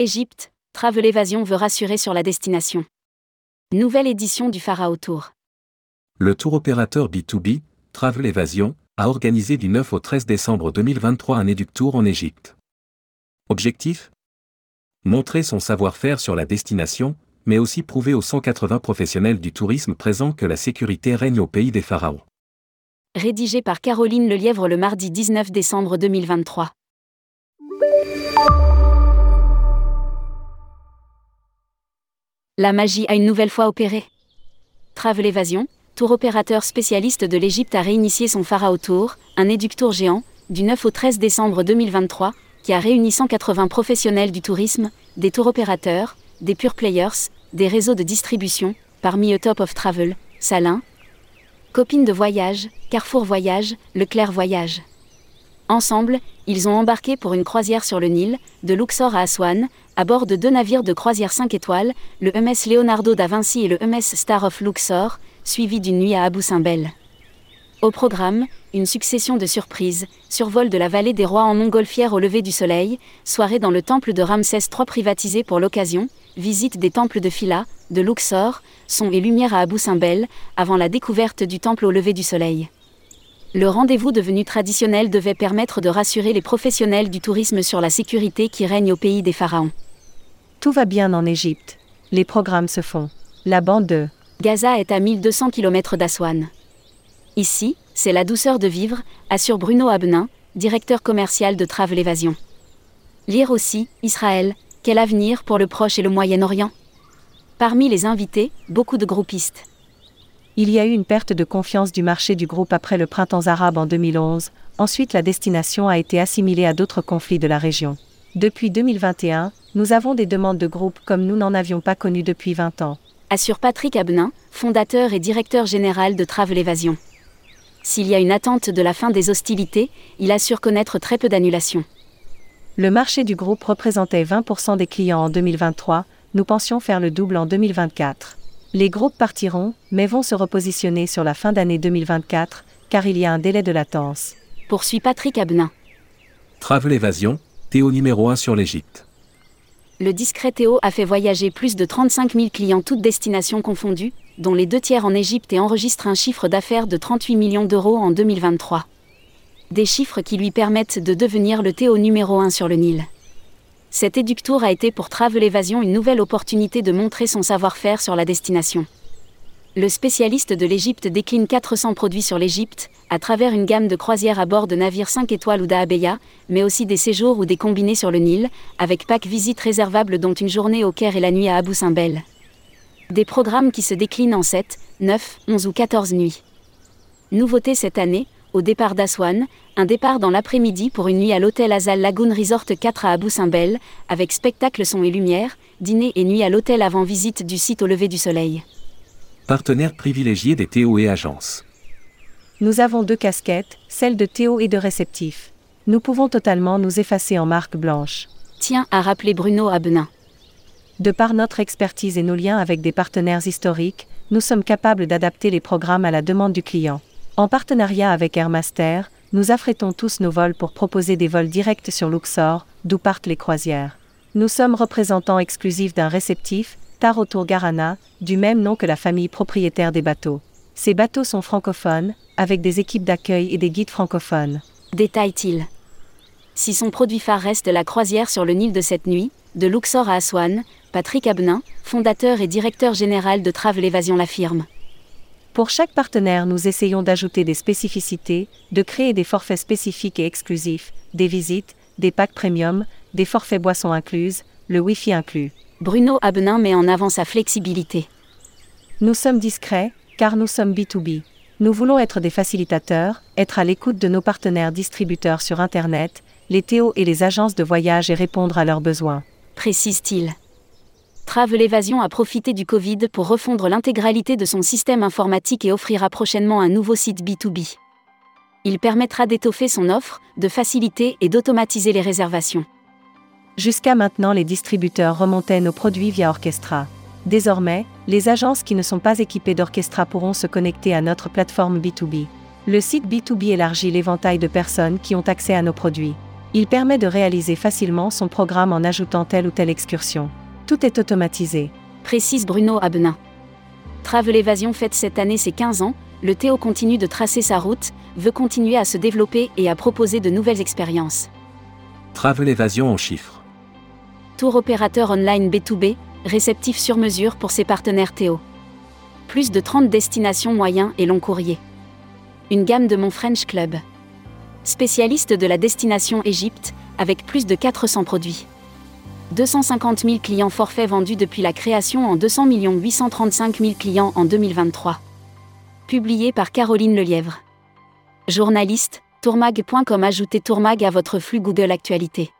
Égypte, Travel Evasion veut rassurer sur la destination. Nouvelle édition du Pharaoh Tour. Le tour opérateur B2B, Travel Evasion, a organisé du 9 au 13 décembre 2023 un Tour en Égypte. Objectif? Montrer son savoir-faire sur la destination, mais aussi prouver aux 180 professionnels du tourisme présents que la sécurité règne au pays des pharaons. Rédigé par Caroline Lelièvre le mardi 19 décembre 2023. La magie a une nouvelle fois opéré. Travel Evasion, tour opérateur spécialiste de l'Égypte a réinitié son Pharaoh Tour, un éductour géant, du 9 au 13 décembre 2023, qui a réuni 180 professionnels du tourisme, des tour opérateurs, des pure players, des réseaux de distribution, parmi eux Top of Travel, Salin, Copine de Voyage, Carrefour Voyage, Leclerc Voyage. Ensemble, ils ont embarqué pour une croisière sur le Nil, de Luxor à Aswan, à bord de deux navires de croisière 5 étoiles, le MS Leonardo da Vinci et le MS Star of Luxor, suivi d'une nuit à Abu Simbel. Au programme, une succession de surprises, survol de la vallée des rois en montgolfière au lever du soleil, soirée dans le temple de Ramsès III privatisé pour l'occasion, visite des temples de Phila, de Luxor, son et lumière à Abu Simbel, avant la découverte du temple au lever du soleil. Le rendez-vous devenu traditionnel devait permettre de rassurer les professionnels du tourisme sur la sécurité qui règne au pays des pharaons. Tout va bien en Égypte. Les programmes se font. La bande de Gaza est à 1200 km d'Aswan. Ici, c'est la douceur de vivre, assure Bruno Abnin, directeur commercial de Travel Evasion. Lire aussi, Israël, quel avenir pour le Proche et le Moyen-Orient? Parmi les invités, beaucoup de groupistes. Il y a eu une perte de confiance du marché du groupe après le printemps arabe en 2011, ensuite la destination a été assimilée à d'autres conflits de la région. Depuis 2021, nous avons des demandes de groupe comme nous n'en avions pas connu depuis 20 ans. Assure Patrick Abnin, fondateur et directeur général de Travel Evasion. S'il y a une attente de la fin des hostilités, il assure connaître très peu d'annulations. Le marché du groupe représentait 20% des clients en 2023, nous pensions faire le double en 2024. Les groupes partiront, mais vont se repositionner sur la fin d'année 2024, car il y a un délai de latence. Poursuit Patrick Abnin. Travel Evasion, Théo numéro 1 sur l'Égypte. Le discret Théo a fait voyager plus de 35 000 clients toutes destinations confondues, dont les deux tiers en Égypte et enregistre un chiffre d'affaires de 38 millions d'euros en 2023. Des chiffres qui lui permettent de devenir le Théo numéro 1 sur le Nil. Cet éductour a été pour Travel Evasion une nouvelle opportunité de montrer son savoir-faire sur la destination. Le spécialiste de l'Égypte décline 400 produits sur l'Égypte, à travers une gamme de croisières à bord de navires 5 étoiles ou d'Aabeya, mais aussi des séjours ou des combinés sur le Nil, avec pack visite réservable dont une journée au Caire et la nuit à Abu Simbel. Des programmes qui se déclinent en 7, 9, 11 ou 14 nuits. Nouveauté cette année, au départ d'Aswan, un départ dans l'après-midi pour une nuit à l'hôtel Azal Lagoon Resort 4 à Abu Simbel, avec spectacle son et lumière, dîner et nuit à l'hôtel avant visite du site au lever du soleil. Partenaire privilégié des Théo et agences. Nous avons deux casquettes, celle de Théo et de réceptif. Nous pouvons totalement nous effacer en marque blanche. Tiens à rappeler Bruno Abnin. De par notre expertise et nos liens avec des partenaires historiques, nous sommes capables d'adapter les programmes à la demande du client. En partenariat avec Airmaster, nous affrétons tous nos vols pour proposer des vols directs sur Luxor, d'où partent les croisières. Nous sommes représentants exclusifs d'un réceptif, Tarotour Garana, du même nom que la famille propriétaire des bateaux. Ces bateaux sont francophones, avec des équipes d'accueil et des guides francophones. Détaille-t-il. Si son produit phare reste la croisière sur le Nil de cette nuit, de Luxor à Aswan, Patrick Abnin, fondateur et directeur général de Travel Evasion l'affirme. Pour chaque partenaire, nous essayons d'ajouter des spécificités, de créer des forfaits spécifiques et exclusifs, des visites, des packs premium, des forfaits boissons incluses, le Wi-Fi inclus. Bruno Abnin met en avant sa flexibilité. Nous sommes discrets, car nous sommes B2B. Nous voulons être des facilitateurs, être à l'écoute de nos partenaires distributeurs sur Internet, les Théo et les agences de voyage et répondre à leurs besoins. Précise-t-il. Travel Evasion a profité du Covid pour refondre l'intégralité de son système informatique et offrira prochainement un nouveau site B2B. Il permettra d'étoffer son offre, de faciliter et d'automatiser les réservations. Jusqu'à maintenant, les distributeurs remontaient nos produits via Orchestra. Désormais, les agences qui ne sont pas équipées d'Orchestra pourront se connecter à notre plateforme B2B. Le site B2B élargit l'éventail de personnes qui ont accès à nos produits. Il permet de réaliser facilement son programme en ajoutant telle ou telle excursion. Tout est automatisé. Précise Bruno Abnin. Travel Evasion fête cette année ses 15 ans, le Théo continue de tracer sa route, veut continuer à se développer et à proposer de nouvelles expériences. Travel Evasion en chiffres. Tour opérateur online B2B, réceptif sur mesure pour ses partenaires Théo. Plus de 30 destinations moyens et long courrier. Une gamme de mon French Club. Spécialiste de la destination Égypte, avec plus de 400 produits. 250 000 clients forfaits vendus depuis la création en 200 835 000 clients en 2023. Publié par Caroline Lelièvre. Journaliste, tourmag.com Ajoutez Tourmag à votre flux Google Actualité.